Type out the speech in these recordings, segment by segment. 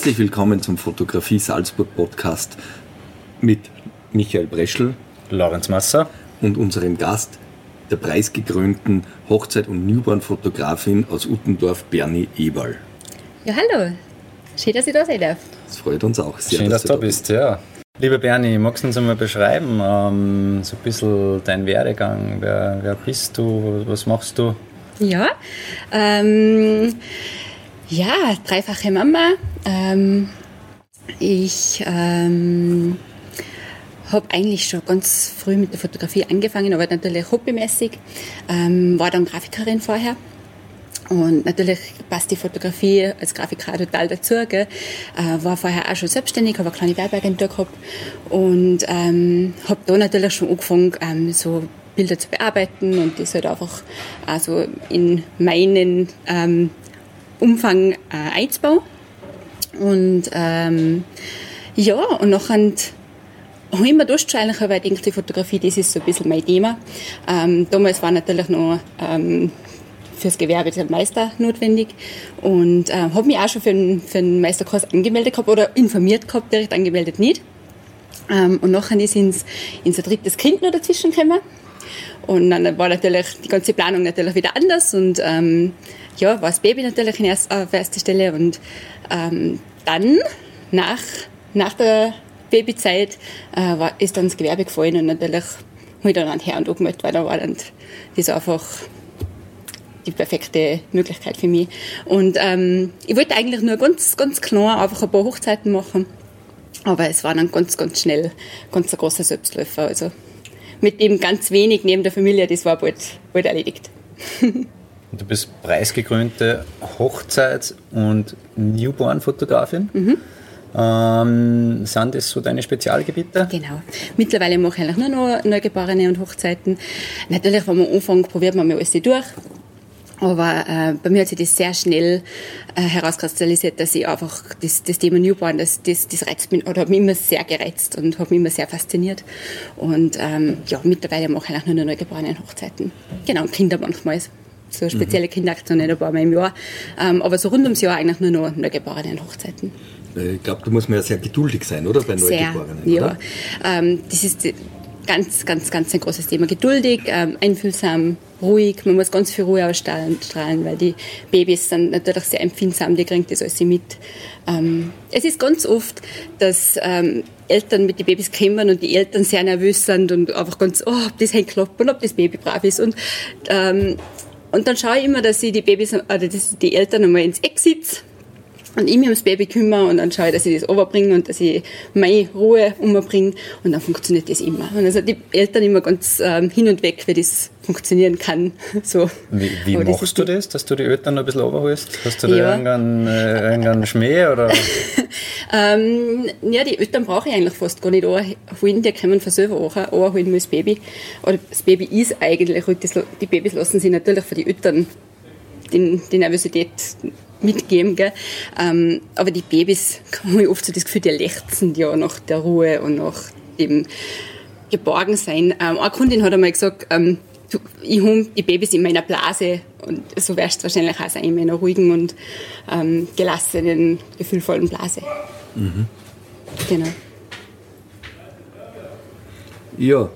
Herzlich willkommen zum Fotografie Salzburg Podcast mit Michael Breschel, Lorenz Masser und unserem Gast, der preisgekrönten Hochzeit- und Newborn-Fotografin aus Uttendorf, Bernie Eberl. Ja, hallo. Schön, dass ich da sein darf. Das freut uns auch sehr. Schön, dass, dass du da bist, ja. Lieber Bernie, magst du uns einmal beschreiben, ähm, so ein bisschen deinen Werdegang? Wer, wer bist du? Was machst du? Ja, ähm, ja, dreifache Mama. Ähm, ich ähm, habe eigentlich schon ganz früh mit der Fotografie angefangen, aber natürlich hobbymäßig. Ähm, war dann Grafikerin vorher. Und natürlich passt die Fotografie als Grafikerin total dazu. Gell? Äh, war vorher auch schon selbstständig, habe eine kleine Werbeagentur gehabt und ähm, habe da natürlich schon angefangen, ähm, so Bilder zu bearbeiten und das halt einfach also in meinen ähm, Umfang äh, einzubauen. Und ähm, ja, und nachher habe ich immer durchgeschaltet, weil ich die Fotografie, das ist so ein bisschen mein Thema. Ähm, damals war natürlich noch ähm, fürs Gewerbe der Meister notwendig und äh, habe mich auch schon für einen, für einen Meisterkurs angemeldet gehabt oder informiert gehabt, direkt angemeldet nicht. Ähm, und nachher ist ins, ins ein drittes Kind noch dazwischen gekommen. Und dann war natürlich die ganze Planung natürlich wieder anders und ähm, ja, war das Baby natürlich in erst, auf erster Stelle und ähm, dann nach, nach der Babyzeit äh, war, ist dann das Gewerbe gefallen und natürlich habe ich dann an Herrn angemeldet, weil da war dann das einfach die perfekte Möglichkeit für mich. Und ähm, ich wollte eigentlich nur ganz, ganz klar einfach ein paar Hochzeiten machen, aber es war dann ganz, ganz schnell ganz ein großer Selbstläufer. Also mit dem ganz wenig neben der Familie, das war bald, bald erledigt. Du bist preisgekrönte Hochzeits- und Newborn-Fotografin. Mhm. Ähm, sind das so deine Spezialgebiete? Genau. Mittlerweile mache ich eigentlich nur noch Neugeborene und Hochzeiten. Natürlich, wenn man anfängt, probiert man mal alles durch. Aber äh, bei mir hat sich das sehr schnell äh, herauskristallisiert, dass ich einfach das, das Thema Newborn, das, das, das reizt mich oder hat mich immer sehr gereizt und hat mich immer sehr fasziniert. Und ähm, ja, mittlerweile mache ich eigentlich nur noch neugeborene Hochzeiten. Genau, und Kinder manchmal. So spezielle mhm. Kinderaktion nicht ein paar Mal im Jahr. Ähm, aber so rund ums Jahr eigentlich nur noch neugeborene Hochzeiten. Äh, ich glaube, da muss man ja sehr geduldig sein, oder? Bei Neugeborenen, sehr, ja. Ähm, das ist ganz, ganz, ganz ein großes Thema. Geduldig, ähm, einfühlsam, ruhig. Man muss ganz viel Ruhe ausstrahlen, weil die Babys sind natürlich sehr empfindsam, die kriegen das alles mit. Ähm, es ist ganz oft, dass ähm, Eltern mit den Babys kommen und die Eltern sehr nervös sind und einfach ganz, oh, ob das klappt und ob das Baby brav ist. Und, ähm, und dann schaue ich immer, dass ich die Babys, oder dass die Eltern einmal ins Eck sitzen und ich mich ums Baby kümmere und dann schaue ich, dass ich das overbringe und dass ich meine Ruhe umbringe und dann funktioniert das immer. Und also die Eltern immer ganz ähm, hin und weg, wie das funktionieren kann. So. Wie, wie machst du das, dass du die Eltern noch ein bisschen overholst? Hast du da ja. irgendeinen, äh, irgendeinen Schmäh oder? ähm, ja, die Eltern brauche ich eigentlich fast gar nicht anholen, die kommen von selber anholen muss das Baby. Oder das Baby ist eigentlich, die Babys lassen sich natürlich von den Eltern die, die Nervosität mitgeben. Gell? Ähm, aber die Babys habe ich oft so das Gefühl, die lechzen ja nach der Ruhe und nach dem Geborgensein. Ähm, eine Kundin hat einmal gesagt, ähm, du, ich habe die Babys in meiner Blase und so wirst du wahrscheinlich auch sein, in meiner ruhigen und ähm, gelassenen, gefühlvollen Blase. Mhm. Genau. Ja,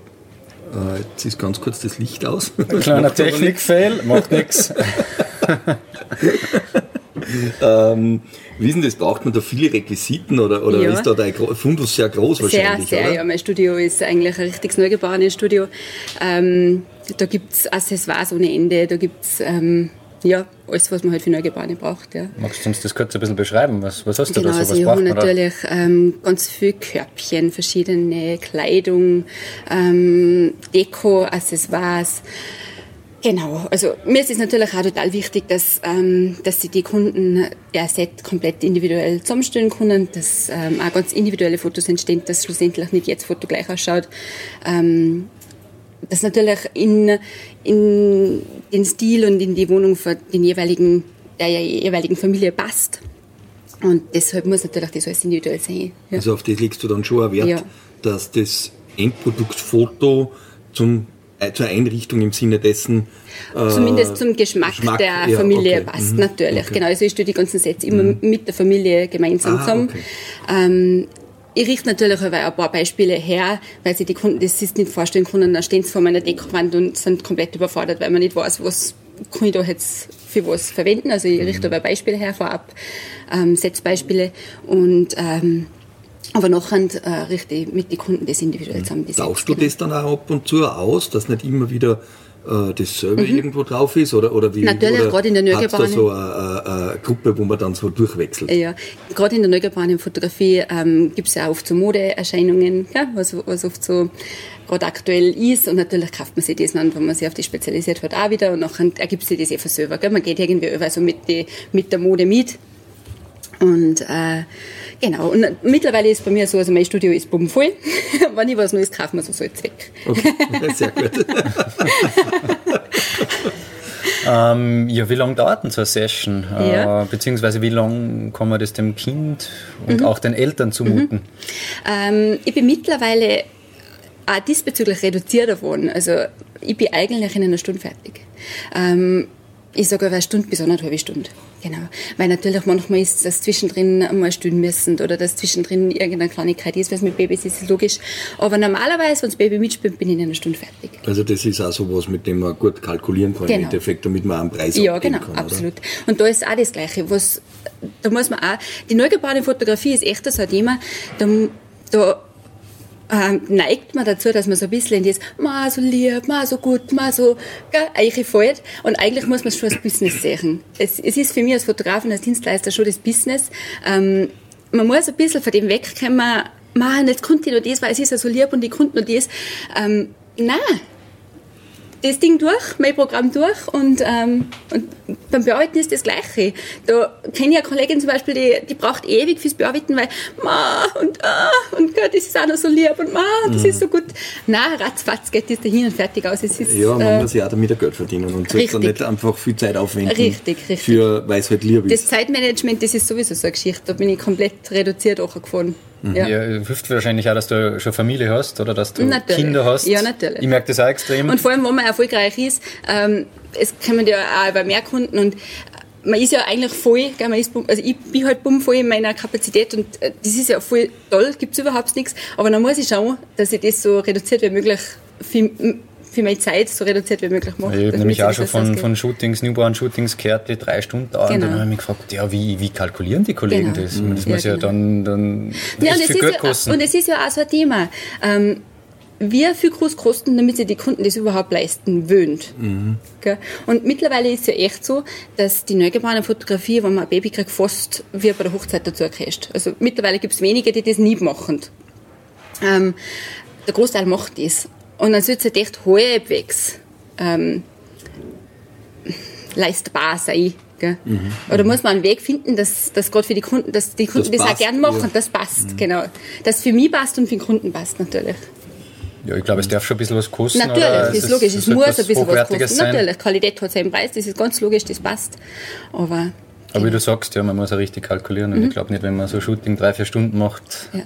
äh, jetzt ist ganz kurz das Licht aus. Ein kleiner Technikfehl, macht nichts. ähm, wie ist denn das? Braucht man da viele Requisiten oder, oder ja. ist da der Fundus sehr groß wahrscheinlich? Sehr, sehr, oder? ja. Mein Studio ist eigentlich ein richtiges neugeborenes Studio. Ähm, da gibt es Accessoires ohne Ende, da gibt es ähm, ja, alles, was man halt für Neugeborene braucht. Ja. Magst du uns das kurz ein bisschen beschreiben? Was, was hast du genau, da so? Also ich habe natürlich ähm, ganz viele Körbchen, verschiedene Kleidung, ähm, Deko, Accessoires. Genau, also mir ist es natürlich auch total wichtig, dass, ähm, dass sie die Kunden ihr Set komplett individuell zusammenstellen können, dass ähm, auch ganz individuelle Fotos entstehen, dass schlussendlich nicht jedes Foto gleich ausschaut. Ähm, dass natürlich in, in den Stil und in die Wohnung von den jeweiligen, der jeweiligen Familie passt. Und deshalb muss natürlich das alles individuell sein. Ja. Also auf das legst du dann schon Wert, ja. dass das Endproduktfoto zum zur Einrichtung im Sinne dessen. Äh, Zumindest zum Geschmack, Geschmack der ja, Familie okay. passt, mhm. natürlich. Genau, also ich stelle die ganzen Sätze immer mhm. mit der Familie gemeinsam ah, zusammen. Okay. Ähm, ich richte natürlich auch ein paar Beispiele her, weil sich die Kunden das sich nicht vorstellen können. Dann stehen sie vor meiner Dekowand und sind komplett überfordert, weil man nicht weiß, was kann ich da jetzt für was verwenden. Also ich richte mhm. aber Beispiele her vorab, ähm, Setzbeispiele und ähm, aber nachher äh, richte ich mit den Kunden das individuell zusammen. Tauschst du genau. das dann auch ab und zu aus, dass nicht immer wieder äh, dasselbe mhm. irgendwo drauf ist? Oder, oder wie, Natürlich, oder gerade in der Nürnbergbahn. da so eine, eine, Gruppe, wo man dann so durchwechselt? Ja, gerade in der Nürnbergbahn in Fotografie ähm, gibt es ja auch oft so Modeerscheinungen, ja, was, was oft so gerade aktuell ist und natürlich kauft man sich das dann, wenn man sich auf das spezialisiert hat, auch wieder und nachher ergibt sich das einfach selber. Gell? Man geht irgendwie über so mit, die, mit der Mode mit und äh, Genau, und mittlerweile ist es bei mir so, also mein Studio ist bummvoll. Wenn ich was Neues kaufe, muss so jetzt weg. Okay, sehr gut. ähm, ja, wie lange dauert denn so eine Session? Ja. Äh, beziehungsweise wie lange kann man das dem Kind und mhm. auch den Eltern zumuten? Mhm. Ähm, ich bin mittlerweile auch diesbezüglich reduziert geworden. Also ich bin eigentlich in einer Stunde fertig. Ähm, ich sage eine Stunde bis anderthalb Stunde. Genau. Weil natürlich manchmal ist das zwischendrin einmal stillen müssen oder dass zwischendrin irgendeine Kleinigkeit ist, es mit Babys ist, ist logisch. Aber normalerweise, wenn das Baby mitspielt, bin ich in einer Stunde fertig. Also das ist auch so was, mit dem man gut kalkulieren kann genau. im Endeffekt, damit man einen Preis Ja, genau, kann, absolut. Oder? Und da ist auch das Gleiche. Was, da muss man auch, die neugeborene Fotografie ist echt so ein Thema, da, da ähm, neigt man dazu, dass man so ein bisschen in das, ma so lieb, ma so gut, ma so, gell, eigentlich fällt. Und eigentlich muss man es schon als Business sehen. Es, es ist für mich als Fotograf und als Dienstleister schon das Business. Ähm, man muss ein bisschen von dem wegkommen, man, jetzt kommt ich noch das, weil es ist ja so lieb und ich konnte noch das. Ähm, nein, das Ding durch, mein Programm durch und, ähm, und beim Bearbeiten ist das Gleiche. Da kenne ich eine Kollegin zum Beispiel, die, die braucht ewig fürs Bearbeiten, weil ma und ah und Gott, das ist auch noch so lieb und ma, das mhm. ist so gut. Nein, ratzfatz geht das dahin und fertig aus. Es ist, ja, man äh, muss ja auch damit Geld verdienen und sollte nicht einfach viel Zeit aufwenden. Richtig, richtig. Für, weil es halt lieb ist. Das Zeitmanagement, das ist sowieso so eine Geschichte. Da bin ich komplett reduziert auch gefahren. Mhm. Ja. ja, hilft wahrscheinlich auch, dass du schon Familie hast oder dass du natürlich. Kinder hast. Ja, natürlich. Ich merke das auch extrem. Und vor allem, wenn man erfolgreich ist, ähm, es kommen ja auch über mehr Kunden und man ist ja eigentlich voll, gell, man ist, also ich bin halt voll in meiner Kapazität und äh, das ist ja voll toll, gibt es überhaupt nichts, aber dann muss ich schauen, dass ich das so reduziert wie möglich für, für meine Zeit so reduziert wie möglich mache. Ich habe nämlich auch schon von, von Shootings, Newborn-Shootings gehört, die drei Stunden dauern. Genau. Und dann habe ich mich gefragt, ja, wie, wie kalkulieren die Kollegen genau. das? Das ja, muss ja genau. dann, dann ja, und viel Geld kosten. und es ist ja auch so ein Thema. Ähm, wie viel groß kosten, damit sich die Kunden das überhaupt leisten wollen. Mhm. Und mittlerweile ist es ja echt so, dass die neugeborene Fotografie, wenn man ein Baby kriegt, fast wie bei der Hochzeit dazu erkriegt. Also mittlerweile gibt es wenige, die das nie machen. Ähm, der Großteil macht das. Und dann sollte es echt halbwegs ähm, leistbar sein. Mhm. Oder muss man einen Weg finden, dass, dass gerade für die Kunden, dass die Kunden das, das auch gern machen, ja. das passt, mhm. genau. Dass für mich passt und für den Kunden passt natürlich. Ja, ich glaube, es darf schon ein bisschen was kosten. Natürlich, das ist logisch, es muss ein bisschen was kosten. Sein. Natürlich, Qualität hat seinen Preis, das ist ganz logisch, das passt. Aber, Aber wie du sagst, ja, man muss auch richtig kalkulieren. Und mhm. ich glaube nicht, wenn man so Shooting drei, vier Stunden macht, ja.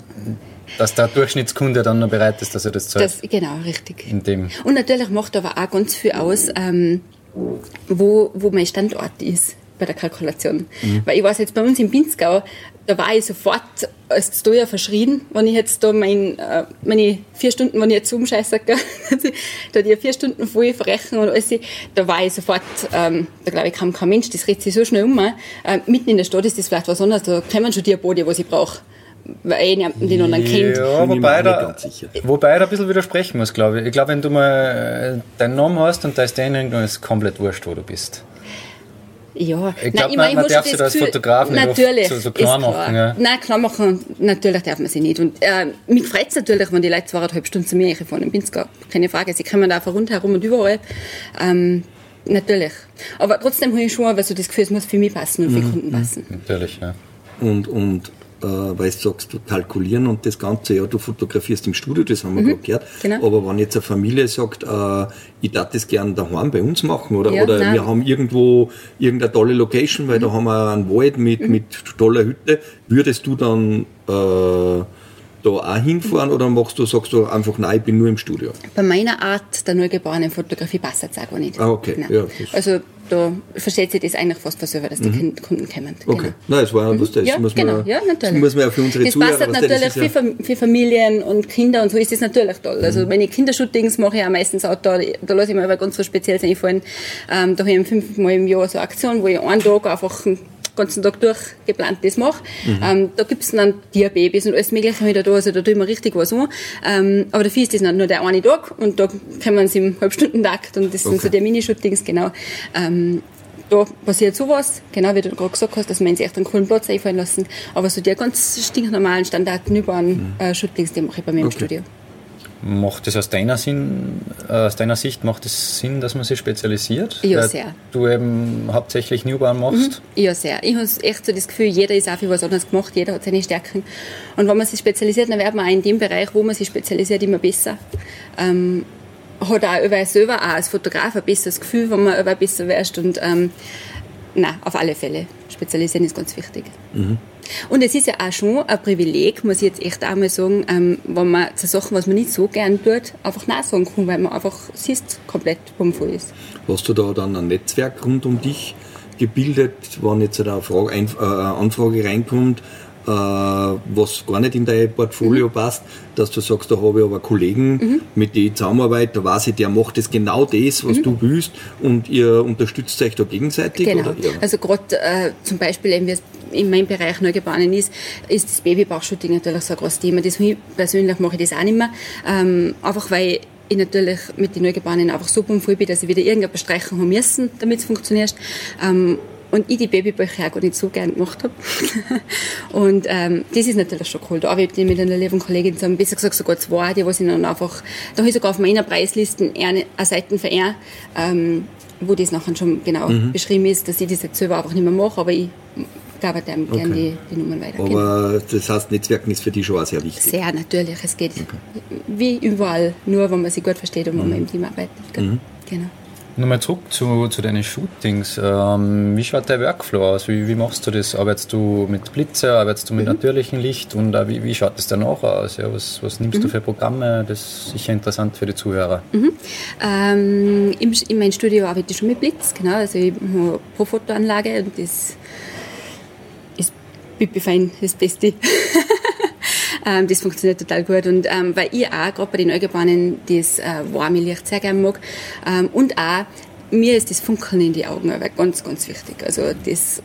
dass der Durchschnittskunde dann noch bereit ist, dass er das zahlt. Das, genau, richtig. In dem. Und natürlich macht aber auch ganz viel aus, ähm, wo, wo mein Standort ist bei der Kalkulation. Mhm. Weil ich weiß jetzt bei uns in Pinzgau, da war ich sofort als Steuer verschrien, wenn ich jetzt da mein, äh, meine vier Stunden, wenn ich jetzt umscheiße, da die vier Stunden voll verrechnen und alles, da war ich sofort, ähm, da glaube ich, kam kein Mensch, das redet sich so schnell um. Äh, mitten in der Stadt ist das vielleicht was anderes, da kommen schon die Bode, was ich brauche weil ich den anderen kennt. Ja, wobei da, wobei da ein bisschen widersprechen muss, glaube ich. Ich glaube, wenn du mal äh, deinen Namen hast und da ist der dann ist komplett wurscht, wo du bist. Ja, ich glaube, man, man darf sich als Fotograf natürlich, so, so klar machen. Ja. Nein, klar machen, natürlich darf man sie nicht. Und äh, mich freut es natürlich, wenn die Leute zweieinhalb Stunden zu mir fahren in Pinzgau. Keine Frage, sie kommen da einfach rundherum und überall. Ähm, natürlich. Aber trotzdem habe ich schon weil so das Gefühl, es muss für mich passen und für mhm. Kunden passen. Natürlich, ja. Und, und äh, weil du sagst, du kalkulieren und das Ganze, ja, du fotografierst im Studio, das haben wir mhm, gerade gehört. Genau. Aber wenn jetzt eine Familie sagt, äh, ich darf das gerne daheim bei uns machen oder, ja, oder wir haben irgendwo irgendeine tolle Location, weil mhm. da haben wir einen Wald mit, mhm. mit toller Hütte, würdest du dann äh, da da auch hinfahren oder machst du, sagst du einfach, nein, ich bin nur im Studio? Bei meiner Art der neugeborenen Fotografie passt das auch gar nicht. Ah, okay. Ja, also da versteht sich das eigentlich fast von selber, dass die mhm. Kunden kommen. Okay. Genau. Nein, das war mhm. was das ja, muss genau. man, ja, natürlich. Das muss man ja für unsere das Zuhörer... Das passt halt natürlich für, für, Familien und Kinder und so ist das natürlich toll. Also mhm. wenn ich Kindershootings mache, ich auch meistens auch da, da lasse ich mir aber ganz was Spezielles einfallen. Ähm, da habe ich fünfmal im Jahr so eine Aktion, wo ich einen Tag einfach ganzen Tag durch geplant das mache. Mhm. Ähm, da gibt es dann Tierbabys und alles Mögliche wieder da, also da tue ich mir richtig was an. Ähm, aber dafür ist das nicht nur der eine Tag und da kommen sie im Halbstundentakt und das okay. sind so die Minishootings, genau. Ähm, da passiert sowas, genau wie du gerade gesagt hast, dass wir uns echt einen coolen Platz einfallen lassen. Aber so die ganz stinknormalen Standarten über mhm. äh, Shootings, die mache ich bei mir okay. im Studio. Macht es aus deiner, Sinn, äh, aus deiner Sicht macht es Sinn, dass man sich spezialisiert? Ja, Weil sehr. Du eben hauptsächlich Newborn machst? Mhm. Ja, sehr. Ich habe echt so das Gefühl, jeder ist auch für was anderes gemacht, jeder hat seine Stärken. Und wenn man sich spezialisiert, dann wird man auch in dem Bereich, wo man sich spezialisiert, immer besser. Ähm, hat auch über selber auch als Fotograf ein besseres Gefühl, wenn man über besser wärst. Und ähm, nein, auf alle Fälle. Spezialisieren ist ganz wichtig. Mhm. Und es ist ja auch schon ein Privileg, muss ich jetzt echt einmal sagen, ähm, wenn man zu Sachen, was man nicht so gern tut, einfach nachsagen kann, weil man einfach siehst, komplett bummvoll ist. Hast du da dann ein Netzwerk rund um dich gebildet, wenn jetzt eine, Frage, eine äh, Anfrage reinkommt, äh, was gar nicht in dein Portfolio mhm. passt, dass du sagst, da habe ich aber Kollegen, mhm. mit denen ich zusammenarbeite, da weiß ich, der macht das genau das, was mhm. du willst und ihr unterstützt euch da gegenseitig? Genau. Ja. Also gerade äh, zum Beispiel, eben, wie es in meinem Bereich Neugeborenen ist, ist das Babybauchshooting natürlich so ein großes Thema. Das, persönlich mache ich das auch nicht mehr, ähm, einfach weil ich natürlich mit den Neugeborenen einfach so voll bin, dass ich wieder irgendeine Bestreichung haben müssen, damit es funktioniert. Ähm, und ich die Babybäuche auch gar nicht so gern gemacht habe. und ähm, das ist natürlich schon cool. Da arbeite ich mit einer lieben Kollegin zusammen, besser gesagt sogar zwei, die was ich dann einfach, da habe ich sogar auf meiner Preisliste eine, eine Seite für er, ähm, wo das nachher schon genau mhm. beschrieben ist, dass ich das jetzt selber einfach nicht mehr mache, aber ich gebe dem okay. gerne die, die Nummern weiter. Aber das heißt, Netzwerken ist für dich schon auch sehr wichtig? Sehr, natürlich. Es geht okay. wie überall, nur wenn man sich gut versteht und wenn mhm. man im Team arbeitet. Mhm. Genau. Nochmal zurück zu, zu deinen Shootings. Ähm, wie schaut dein Workflow aus? Wie, wie machst du das? Arbeitest du mit Blitzer? Arbeitest du mit mhm. natürlichem Licht? Und äh, wie, wie schaut das danach aus? Ja, was, was nimmst mhm. du für Programme? Das ist sicher interessant für die Zuhörer. Mhm. Ähm, im, in meinem Studio arbeite ich schon mit Blitz, genau. Also ich habe pro Fotoanlage und das ist pipi das Beste. Ähm, das funktioniert total gut. Und ähm, weil ich auch gerade bei den Neugeborenen das äh, warme Licht sehr gerne mag. Ähm, und auch, mir ist das Funkeln in die Augen aber ganz, ganz wichtig. Also das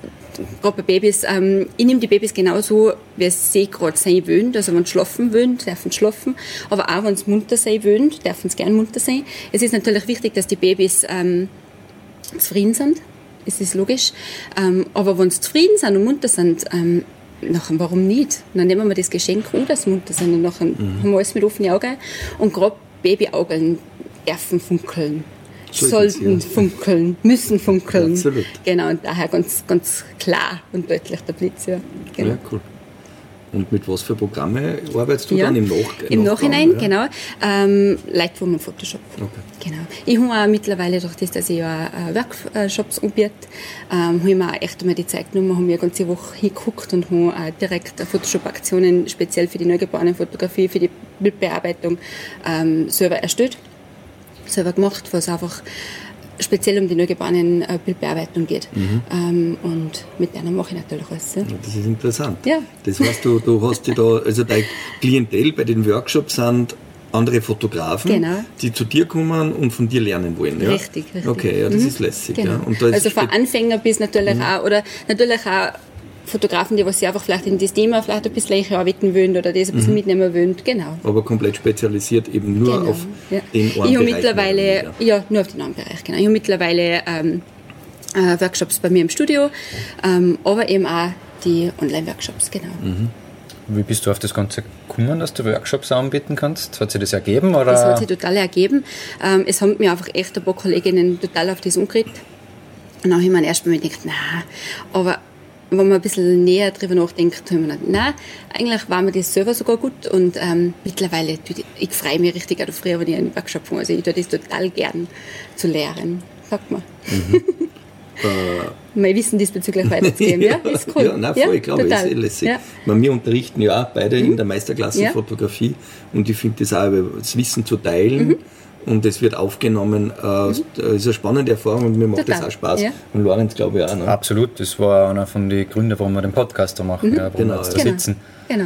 gerade bei Babys, ähm, ich nehme die Babys genauso, wie sie gerade sein wollen. Also wenn sie schlafen wollen, dürfen sie schlafen. Aber auch wenn sie munter sein wollen, dürfen sie gerne munter sein. Es ist natürlich wichtig, dass die Babys ähm, zufrieden sind. Das ist logisch. Ähm, aber wenn sie zufrieden sind und munter sind, ähm, nachher, warum nicht? dann nehmen wir das Geschenk an, dass munter sind und nachher mhm. haben wir alles mit offenen Augen. Und gerade Babyaugen dürfen funkeln. Sollten funkeln, müssen funkeln. Absolut. Genau, und daher ganz, ganz klar und deutlich der Blitz. Ja, genau. ja cool. Und mit was für Programme arbeitest du ja, dann im, Nach im Nachhinein? Ja? Genau. Ähm, Lightroom und Photoshop. Okay. Genau. Ich habe auch mittlerweile, durch das, dass ich ja äh, Workshops anbiete, ähm, habe ich mir auch echt einmal die Zeit genommen, habe mir eine ganze Woche hingeguckt und habe auch direkt Photoshop-Aktionen speziell für die neugeborene Fotografie, für die Bildbearbeitung ähm, selber erstellt, selber gemacht, was einfach speziell um die neugeborenen äh, Bildbearbeitung geht. Mhm. Ähm, und mit denen mache ich natürlich alles. Ja. Das ist interessant. Ja. Das heißt, du, du hast dich da, also dein Klientel bei den Workshops sind andere Fotografen, genau. die zu dir kommen und von dir lernen wollen. Ja? Richtig, richtig. Okay, ja, das mhm. ist lässig. Genau. Ja. also von Anfänger bis natürlich mhm. auch, oder natürlich auch Fotografen, die was sie einfach vielleicht in das Thema vielleicht ein bisschen arbeiten wollen oder das ein bisschen mhm. mitnehmen wollen, genau. Aber komplett spezialisiert eben nur genau. auf ja. den einen Ich habe mittlerweile, ja. nur auf den einen Bereich, genau. Ich habe mittlerweile ähm, äh, Workshops bei mir im Studio, ähm, aber eben auch die Online-Workshops, genau. Mhm. Wie bist du auf das Ganze gekommen, dass du Workshops anbieten kannst? Hat sich das ergeben? Oder? Das hat sich total ergeben. Ähm, es haben mir einfach echt ein paar Kolleginnen total auf das umgeregt. Und dann habe ich mir erstmal gedacht, na, aber wenn man ein bisschen näher drüber nachdenkt, haben wir gedacht, nein, eigentlich war mir das selber sogar gut und ähm, mittlerweile, ich, ich freue mich richtig, auch früher, wenn ich einen Workshop habe, also ich tue das total gern zu lernen, sagt man. Mhm. äh, mein Wissen diesbezüglich weiterzugeben. Ja, ist cool. ja, nein, voll, ja, ich glaube, total. ist eh lässig. Ja. Meine, wir unterrichten ja auch beide mhm. in der Meisterklasse ja. Fotografie und ich finde das auch, das Wissen zu teilen. Mhm. Und es wird aufgenommen. Äh, mhm. Das ist eine spannende Erfahrung und mir macht Total. das auch Spaß. Ja. Und Lorenz, glaube ich, auch. Ne? Absolut, das war einer von den Gründen, warum wir den Podcast da machen, mhm. ja, warum genau, wir jetzt da genau. sitzen. Genau.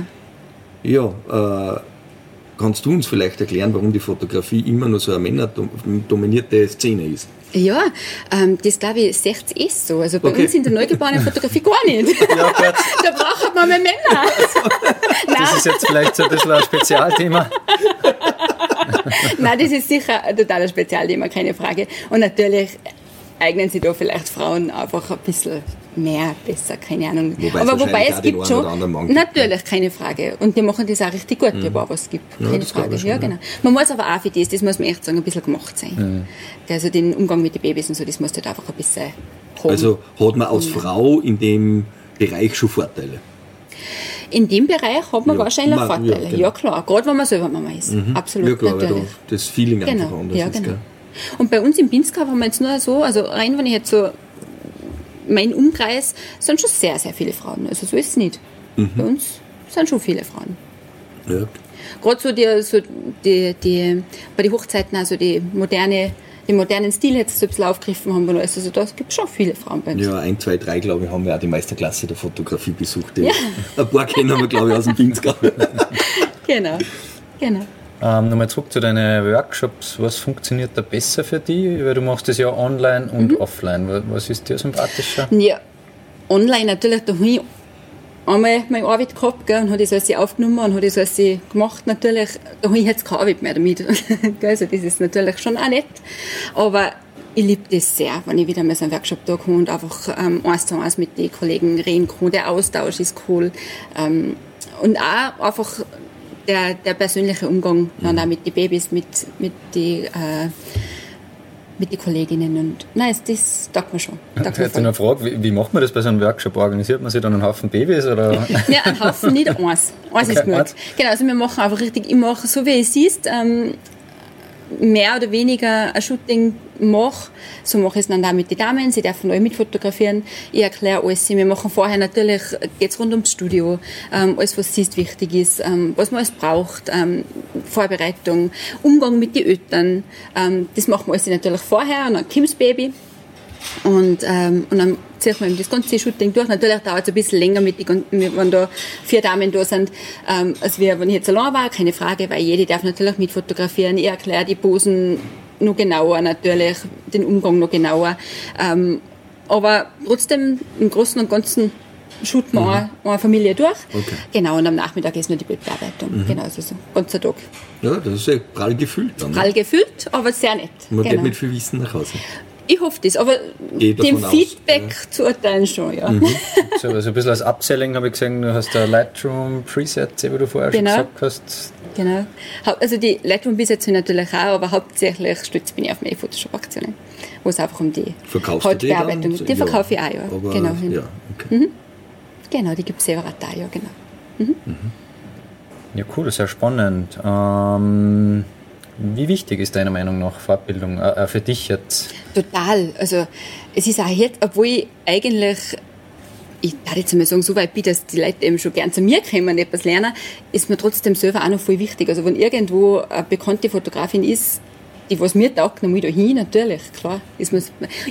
Ja, äh, kannst du uns vielleicht erklären, warum die Fotografie immer nur so eine männerdominierte Szene ist? Ja, ähm, das glaube ich, seht ihr eh so. Also bei okay. uns in der neugeborenen Fotografie gar nicht. Ja, da braucht man mehr Männer. das ist jetzt vielleicht so ein bisschen ein Spezialthema. Nein, das ist sicher ein totaler Spezialthema, keine Frage. Und natürlich eignen sich da vielleicht Frauen einfach ein bisschen mehr, besser, keine Ahnung. Wobei Aber wobei es gibt schon, natürlich, keine Frage. Und die machen das auch richtig gut, mhm. wo was gibt, keine ja, Frage. Schon, ja, genau. Man muss aber auch für das, das muss man echt sagen, ein bisschen gemacht sein. Mhm. Also den Umgang mit den Babys und so, das muss halt einfach ein bisschen haben. Also hat man als Frau in dem Bereich schon Vorteile? In dem Bereich hat man ja, wahrscheinlich man, Vorteile. Ja, genau. ja, klar. Gerade wenn man selber Mama ist. Mhm. Absolut. Ja, klar, natürlich. das Feeling genau. einfach anders ja, ist. Genau. Und bei uns im Pinskau haben wir jetzt nur so, also rein, wenn ich jetzt so mein Umkreis sind schon sehr, sehr viele Frauen. Also so ist es nicht. Mhm. Bei uns sind schon viele Frauen. Ja. Gerade so, die, so die, die, bei den Hochzeiten, also die moderne den modernen Stil jetzt bisschen aufgegriffen haben und alles. Also da gibt es schon viele Frauen bei uns. Ja, ein, zwei, drei, glaube ich, haben wir auch die Meisterklasse der Fotografie besucht. Ja. Ein paar kennen wir, glaube ich, aus dem Pinskau. genau, genau. Ähm, nochmal zurück zu deinen Workshops. Was funktioniert da besser für dich? Weil du machst das ja online und mhm. offline. Was ist dir sympathischer? Ja, online natürlich. Da habe ich einmal meine Arbeit gehabt gell, und habe das alles aufgenommen und habe das alles gemacht. Natürlich, da habe ich jetzt keine Arbeit mehr damit. also das ist natürlich schon auch nett. Aber ich liebe das sehr, wenn ich wieder mal so einen Workshop da komme und einfach ähm, eins zu eins mit den Kollegen reden kann. Der Austausch ist cool. Ähm, und auch einfach der, der persönliche Umgang mhm. dann auch mit den Babys, mit, mit den äh, mit den Kolleginnen und nein, das taugt mir schon. Taugt hätte eine Frage, wie, wie, macht man das bei so einem Workshop? Organisiert man sich dann einen Haufen Babys? Oder? ja, einen Haufen nicht, eins. Eins okay, ist gut. Genau, also wir machen einfach richtig, ich mache so wie es ist, ähm, mehr oder weniger ein Shooting mache, so mache ich es dann auch mit den Damen, sie dürfen alle mitfotografieren, ich erkläre alles, wir machen vorher natürlich, geht es rund ums Studio, ähm, alles was siehst wichtig ist, ähm, was man alles braucht, ähm, Vorbereitung, Umgang mit den Eltern, ähm, das machen wir alles natürlich vorher. Und dann Kims Baby und, ähm, und dann zieht man eben das ganze Shooting durch. Natürlich dauert es ein bisschen länger, mit wenn da vier Damen da sind, ähm, als wir, wenn ich jetzt allein war, keine Frage, weil jede darf natürlich mitfotografieren. Ich erkläre die Posen noch genauer natürlich, den Umgang noch genauer. Ähm, aber trotzdem, im Großen und Ganzen shooten wir mhm. eine Familie durch. Okay. Genau, und am Nachmittag ist nur die Bildbearbeitung. Mhm. Genau, also so ganzer Tag. Ja, das ist ja prall gefüllt dann. Prall gefüllt, aber sehr nett. Man genau. geht mit viel Wissen nach Hause. Ich hoffe das, aber dem Feedback ja. zu urteilen schon, ja. Mhm. So, also ein bisschen als Upselling habe ich gesehen, du hast da Lightroom Presets, wie du vorher genau. schon gesagt hast. Genau. Also die Lightroom Presets sind natürlich auch, aber hauptsächlich stütze bin ich auf meine Photoshop-Aktionen, wo es einfach um die Hautbearbeitung geht. Die, die verkaufe ich auch, ja. Aber, genau. Ja, okay. mhm. Genau, die gibt es separat da, ja, genau. Mhm. Mhm. Ja, cool, sehr spannend. Ähm, wie wichtig ist deiner Meinung nach Fortbildung äh, äh, für dich jetzt? Total. Also es ist auch jetzt, obwohl ich eigentlich, ich darf jetzt mal sagen, so weit bin, dass die Leute eben schon gern zu mir kommen und etwas lernen, ist mir trotzdem selber auch noch voll wichtig. Also wenn irgendwo eine bekannte Fotografin ist, die was mir taugt, dann muss ich da hin, natürlich, klar. Ist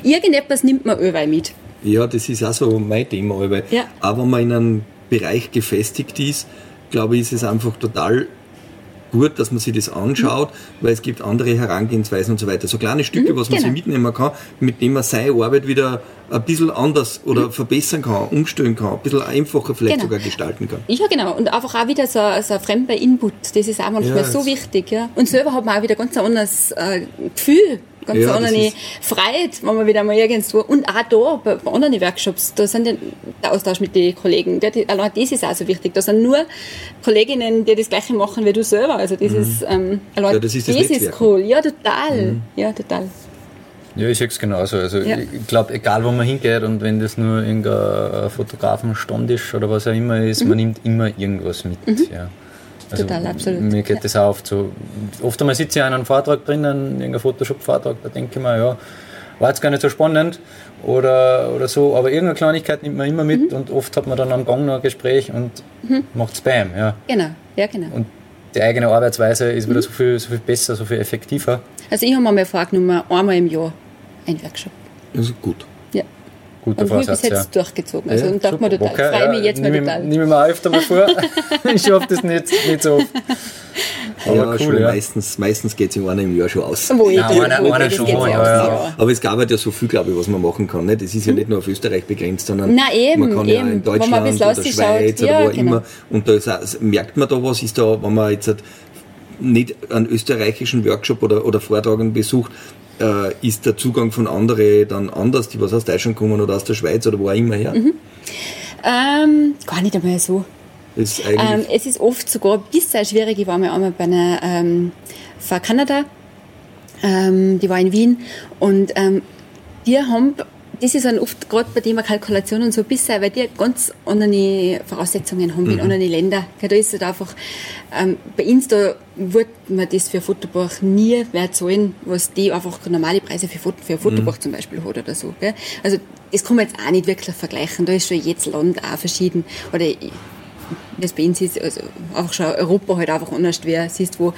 irgendetwas nimmt man überall mit. Ja, das ist auch so mein Thema. Weil ja. Auch wenn man in einem Bereich gefestigt ist, glaube ich, ist es einfach total gut, dass man sich das anschaut, weil es gibt andere Herangehensweisen und so weiter. So kleine Stücke, mhm, was man genau. sich mitnehmen kann, mit denen man seine Arbeit wieder ein bisschen anders oder mhm. verbessern kann, umstellen kann, ein bisschen einfacher vielleicht genau. sogar gestalten kann. Ja, genau. Und einfach auch wieder so, so ein fremder Input, das ist auch manchmal ja, so wichtig. Ja. Und selber hat man auch wieder ganz ein anderes äh, Gefühl ganz ja, andere Freiheit, wenn man wieder mal irgendwo, und auch da, bei, bei anderen Workshops, da sind die, der Austausch mit den Kollegen, der, die, allein das ist auch so wichtig. Da sind nur Kolleginnen, die das Gleiche machen wie du selber. Also das mhm. ist, ähm, allein ja, das ist, das, das ist cool. Ja, total. Mhm. Ja, total. Ja, ich sehe es genauso. Also ja. ich glaube, egal wo man hingeht und wenn das nur irgendein Fotografenstand ist oder was auch immer ist, mhm. man nimmt immer irgendwas mit. Mhm. Ja. Also Total, absolut. Mir geht ja. das auch oft so. Oft einmal sitze ich an einem Vortrag drinnen, irgendein Photoshop-Vortrag, da denke ich mir, ja, war jetzt gar nicht so spannend oder, oder so, aber irgendeine Kleinigkeit nimmt man immer mit mhm. und oft hat man dann am Gang noch ein Gespräch und mhm. macht Spam. Ja. Genau, ja genau. Und die eigene Arbeitsweise ist wieder mhm. so, viel, so viel besser, so viel effektiver. Also ich habe mir mal vorgenommen, einmal im Jahr ein Workshop. Das ist gut. Ja. Guter und Vorsatz, bis jetzt ja. durchgezogen. Also ja, und dachte mir total, okay, freue mich jetzt mal total. Nehme ich mir öfter mal vor. ich schaffe das nicht, nicht so oft. Aber ja, cool, schon ja. meistens, meistens geht es in einem Jahr schon aus. Wo ja, einer, einer schon, ja, ja. Aber es gab halt ja so viel, glaube ich, was man machen kann. Das ist ja hm. nicht nur auf Österreich begrenzt, sondern Na, eben, man kann eben. ja in Deutschland oder Schweiz oder wo genau. immer. Und da ist, merkt man da was, ist da, wenn man jetzt nicht einen österreichischen Workshop oder, oder Vortrag besucht, äh, ist der Zugang von anderen dann anders, die was aus Deutschland kommen oder aus der Schweiz oder wo auch immer her? Mhm. Ähm, gar nicht einmal so. Ist ähm, es ist oft sogar ein bisschen schwierig. Ich war mal einmal bei einer ähm, von Kanada, ähm, die war in Wien und ähm, die haben das ist dann oft gerade bei Thema Kalkulation und so ein bisschen, weil die ganz andere Voraussetzungen haben mhm. in anderen Ländern. Da ist halt einfach, ähm, bei uns da wird man das für ein Fotobuch nie mehr zahlen, was die einfach normale Preise für, Foto, für ein Fotobuch mhm. zum Beispiel hat oder so. Gell? Also das kann man jetzt auch nicht wirklich vergleichen. Da ist schon jedes Land auch verschieden. Oder das bei uns ist also einfach schon Europa halt einfach anders, wer siehst wo.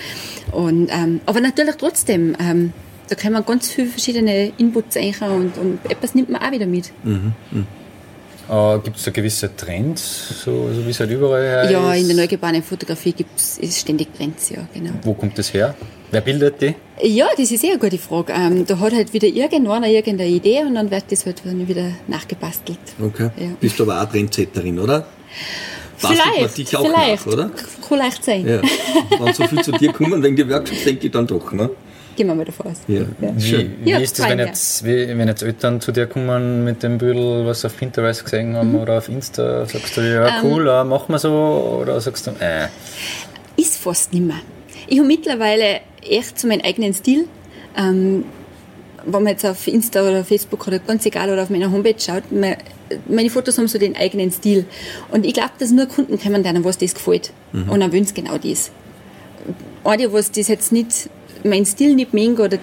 Und, ähm, aber natürlich trotzdem, ähm, da kann man ganz viele verschiedene Inputs einhauen und, und etwas nimmt man auch wieder mit. Mhm. Mhm. Äh, gibt es da gewisse Trends, so, so wie es halt überall her Ja, ist? in der neugeborenen Fotografie gibt es ständig Trends, ja, genau. Wo kommt das her? Wer bildet die? Ja, das ist eh eine gute Frage. Ähm, da hat halt wieder irgendwann irgendeine Idee und dann wird das halt wieder nachgebastelt. Okay. Ja. Bist du aber auch Trendsetterin, oder? Bastelt vielleicht, dich auch vielleicht. Nach, oder? Kann leicht sein. Ja. Wenn so viel zu dir kommen wegen der Workshops, denke ich dann doch, ne? Gehen wir mal davon aus. Ja. Ja. Wie, wie ja, ist das, wenn jetzt, wenn jetzt Eltern zu dir kommen mit dem Büdel, was sie auf Pinterest gesehen haben mhm. oder auf Insta? Sagst du, ja, ähm, cool, ähm, machen wir so? Oder sagst du, äh? Ist fast nicht mehr. Ich habe mittlerweile echt so meinen eigenen Stil. Ähm, wenn man jetzt auf Insta oder Facebook oder ganz egal oder auf meiner Homepage schaut, meine Fotos haben so den eigenen Stil. Und ich glaube, dass nur Kunden kommen, denen was das gefällt. Mhm. Und dann wollen sie genau das. Eine, was das jetzt nicht mein Stil nicht mögen oder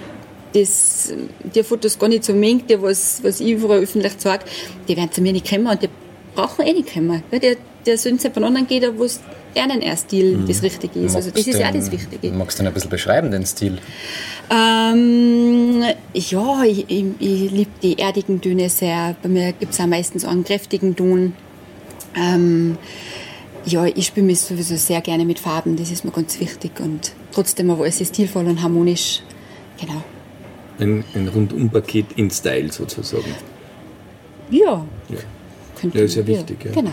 das, die Fotos gar nicht so mögen, die was, was ich überall öffentlich zeige, die werden zu mir nicht kommen und die brauchen eh nicht kommen. Ja, der, der sollen zu anderen gehen, wo es deren ein Stil mhm. das Richtige ist. Also das ist ja auch das Wichtige. Magst du denn ein bisschen beschreiben, den Stil? Ähm, ja, ich, ich, ich liebe die erdigen Töne sehr. Bei mir gibt es auch meistens auch einen kräftigen Ton. Ähm, ja, ich spiele mich sowieso sehr gerne mit Farben, das ist mir ganz wichtig und trotzdem aber alles stilvoll und harmonisch. Genau. Ein, ein Rundumpaket in Style sozusagen. Ja. Ja, ja ist ja wichtig. Ja. Genau.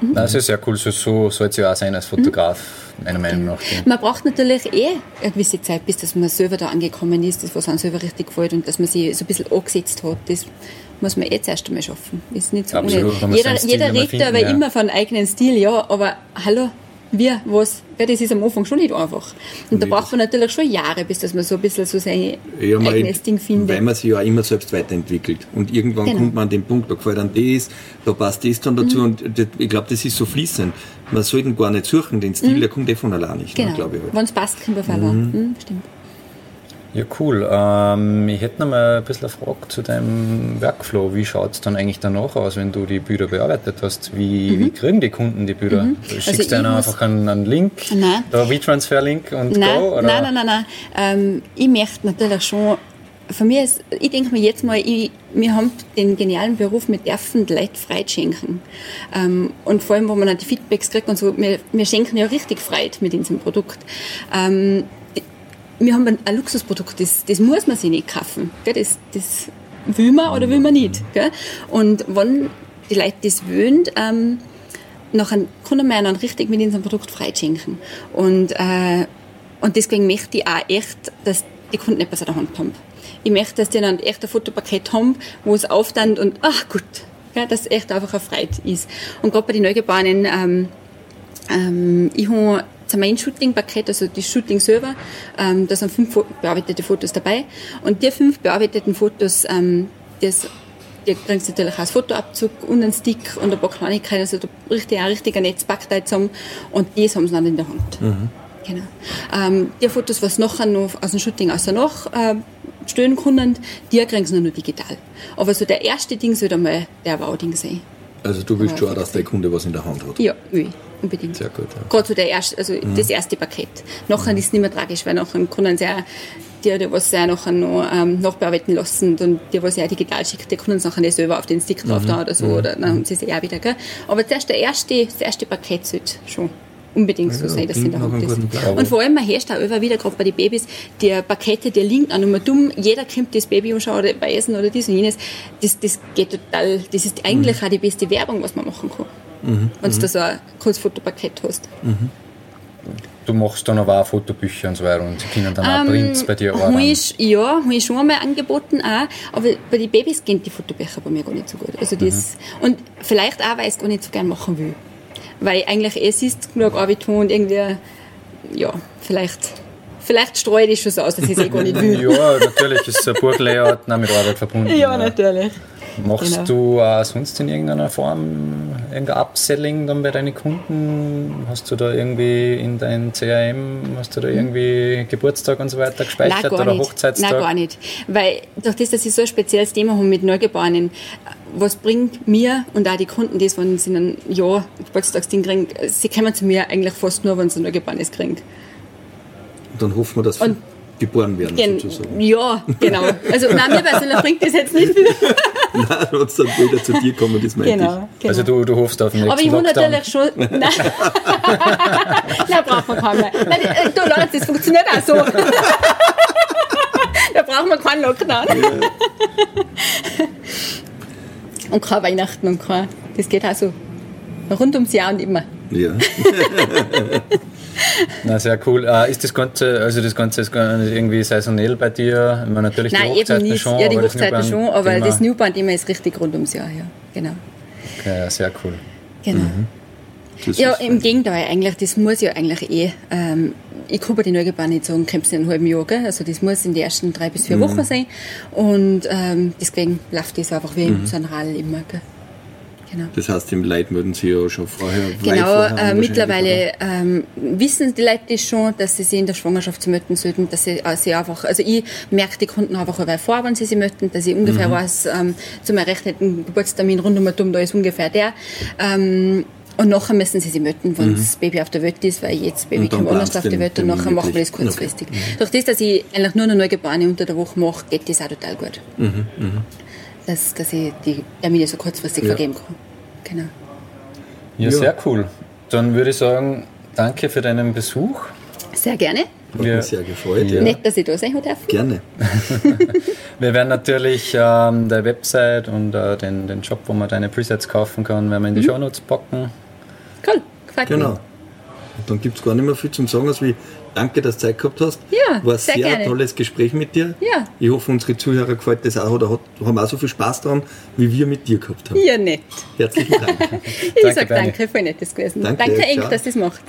Mhm. Das ist sehr cool, so, so soll es ja auch sein als Fotograf, mhm. meiner Meinung nach. Man braucht natürlich eh eine gewisse Zeit, bis dass man selber da angekommen ist, das was einem selber richtig gefällt und dass man sich so ein bisschen angesetzt hat. Das muss man eh zuerst einmal schaffen. Ist nicht so Absolut, Jeder, jeder redet aber ja. immer von eigenen Stil, ja, aber hallo, wir, was, ja, das ist am Anfang schon nicht einfach. Und da braucht man natürlich schon Jahre, bis dass man so ein bisschen so sein ja, eigenes Ding findet. Weil man sich ja auch immer selbst weiterentwickelt. Und irgendwann genau. kommt man an den Punkt, da gefällt einem das, da passt das dann dazu. Mhm. Und ich glaube, das ist so fließend. Man sollte gar nicht suchen, den Stil, mhm. der kommt eh von allein nicht. Genau. glaube ich. Halt. Wenn es passt, kommt er allein. Mhm. Mhm, stimmt. Ja, cool. Ähm, ich hätte noch mal ein bisschen eine Frage zu deinem Workflow. Wie schaut es dann eigentlich danach aus, wenn du die Bilder bearbeitet hast? Wie, mhm. wie kriegen die Kunden die Bilder? Mhm. Du also schickst also denen einfach einen, einen Link, nein. da WeTransfer-Link und nein, go? Oder? Nein, nein, nein, nein. Ähm, ich möchte natürlich schon von mir ist, ich denke mir jetzt mal, ich, wir haben den genialen Beruf, wir dürfen die Leute frei schenken. Ähm, und vor allem, wo man dann die Feedbacks kriegt und so, wir, wir schenken ja richtig Freude mit unserem Produkt. Ähm, wir haben ein, Luxusprodukt, das, das muss man sich nicht kaufen. Gell? Das, das will man oder will man nicht. Gell? Und wenn die Leute das wollen, ähm, nachher können wir dann richtig mit unserem Produkt freischenken. Und, äh, und deswegen möchte ich auch echt, dass die Kunden etwas an der Hand haben. Ich möchte, dass die dann echt ein Fotopaket haben, wo es auftannt und, ach gut, gell, dass es echt einfach eine Freude ist. Und gerade bei den Neugeborenen, ähm, ähm, ich habe zum mein Shooting-Paket, also die Shooting selber, ähm, da sind fünf bearbeitete Fotos dabei. Und die fünf bearbeiteten Fotos, ähm, das, die kriegst natürlich als Fotoabzug und einen Stick und ein paar Kleinigkeiten, also da richtig, ein richtiger Netzpackteil zusammen. Und das haben sie dann in der Hand. Mhm. Genau. Ähm, die Fotos, was nachher noch aus dem Shooting außer noch äh, stellen können, die kriegen es nur digital. Aber so der erste Ding sollte mal der Wow-Ding sein. Also du willst schon auch, dass der Kunde was in der Hand hat? Ja, will unbedingt. Sehr gut. Ja. Gerade so der erste, also mhm. das erste Paket. Nachher mhm. ist es nicht mehr tragisch, weil nachher können sie auch die, die was sie nachher noch ähm, nachbearbeiten lassen und die, was sie auch digital schickt, die können es nachher nicht selber auf den Stick drauf mhm. da oder so, mhm. oder dann haben sie es ja auch wieder, gell? Aber zuerst der erste, das erste Paket sollte schon unbedingt so sein, dass sie in der Hand ist. Und vor allem, man herrscht auch immer wieder, gerade bei den Babys, die Pakete, die liegen auch nur dumm, jeder kommt das Baby anschauen oder bei Essen oder dies und jenes, das, das geht total, das ist eigentlich mhm. auch die beste Werbung, was man machen kann. Mhm. Wenn du mhm. da so ein Kurzfotopaket hast. Mhm. Du machst dann aber auch Fotobücher und so weiter und sie können dann auch ähm, Prints bei dir arbeiten. Ich, ja, habe ich schon einmal angeboten auch, aber bei den Babys gehen die Fotobücher bei mir gar nicht so gut. Also das, mhm. Und vielleicht auch, weil ich es gar nicht so gerne machen will. Weil eigentlich es ist genug Arbeit und irgendwie, ja, vielleicht vielleicht streue ich schon so aus, dass ich es eh gar nicht will. ja, natürlich ist ein Buchlayout mit Arbeit verbunden. Ja, ja. natürlich. Machst genau. du auch sonst in irgendeiner Form irgendein Upselling dann bei deinen Kunden? Hast du da irgendwie in dein CRM, hast du da irgendwie Geburtstag und so weiter gespeichert Nein, oder nicht. Hochzeitstag? Nein, gar nicht. Weil durch das, dass ich so ein spezielles Thema habe mit Neugeborenen, was bringt mir und auch die Kunden das, wenn sie ein Jahr Geburtstagsding kriegen, sie kommen zu mir eigentlich fast nur, wenn sie ein Neugeborenes kriegen. Und dann hoffen wir, dass und geboren werden, Gen sozusagen. Ja, genau. Also nein, mir persönlich bringt das jetzt nicht viel. nein, trotzdem wieder zu dir kommen, das meine genau, ich. Genau. Also du, du hoffst auf den nächsten Aber ich habe natürlich schon... Nein, nein braucht man keinen mehr. Nein, äh, du, Leute, das funktioniert auch so. da braucht man keinen Lockdown. Ja. und kein Weihnachten und kein... Das geht auch so rund ums Jahr und immer. Ja. Na, sehr cool. Uh, ist das Ganze, also das Ganze ist irgendwie saisonell bei dir? Ich meine, natürlich Nein, die Hochzeiten schon. Ja, die Hochzeiten schon, aber das Newborn-Thema ist richtig rund ums Jahr, ja. Genau. Okay, ja, sehr cool. Genau. Mhm. Ja, im Gegenteil, eigentlich, das muss ja eigentlich eh, ähm, ich kann bei den Neugeborenen nicht sagen, kommst in einem halben Jahr, gell? also das muss in den ersten drei bis vier mhm. Wochen sein und ähm, deswegen läuft das einfach wie mhm. im Sanral immer. Gell? Genau. Das heißt, im Leid würden Sie ja schon vorher. Genau, vorher äh, mittlerweile ähm, wissen die Leute das schon, dass sie sich in der Schwangerschaft möchten sollten, dass sie, äh, sie einfach, also ich merke die Kunden einfach ein vor, wenn sie sie möchten, dass ich ungefähr mhm. weiß, ähm, zum errechneten Geburtstermin rund um dumm, da ist ungefähr der. Ähm, und nachher müssen sie sie möchten, wenn mhm. das Baby auf der Welt ist, weil jetzt das Baby kommt anders auf die Welt und nachher machen wir das kurzfristig. Okay. Mhm. Durch das, dass ich eigentlich nur eine Neugeborene unter der Woche mache, geht das auch total gut. Mhm. Mhm dass, dass ich die Termine so kurzfristig ja. vergeben kann. Genau. Ja, sehr cool. Dann würde ich sagen, danke für deinen Besuch. Sehr gerne. Hat mich sehr gefreut. Ja. Nett, dass ich da sein darf. Gerne. wir werden natürlich ähm, der Website und äh, den, den Shop, wo man deine Presets kaufen kann, werden wir in die mhm. Show Notes packen. Cool, gefällt genau. mir. Und dann gibt es gar nicht mehr viel zum Sagen, als wie danke, dass du Zeit gehabt hast. Ja, War sehr, sehr tolles Gespräch mit dir. Ja. Ich hoffe, unsere Zuhörer gefällt das auch oder haben auch so viel Spaß daran, wie wir mit dir gehabt haben. Ja, nett. Herzlichen Dank. ich sage danke, voll nettes gewesen. Danke, danke Eng, dass du das machst.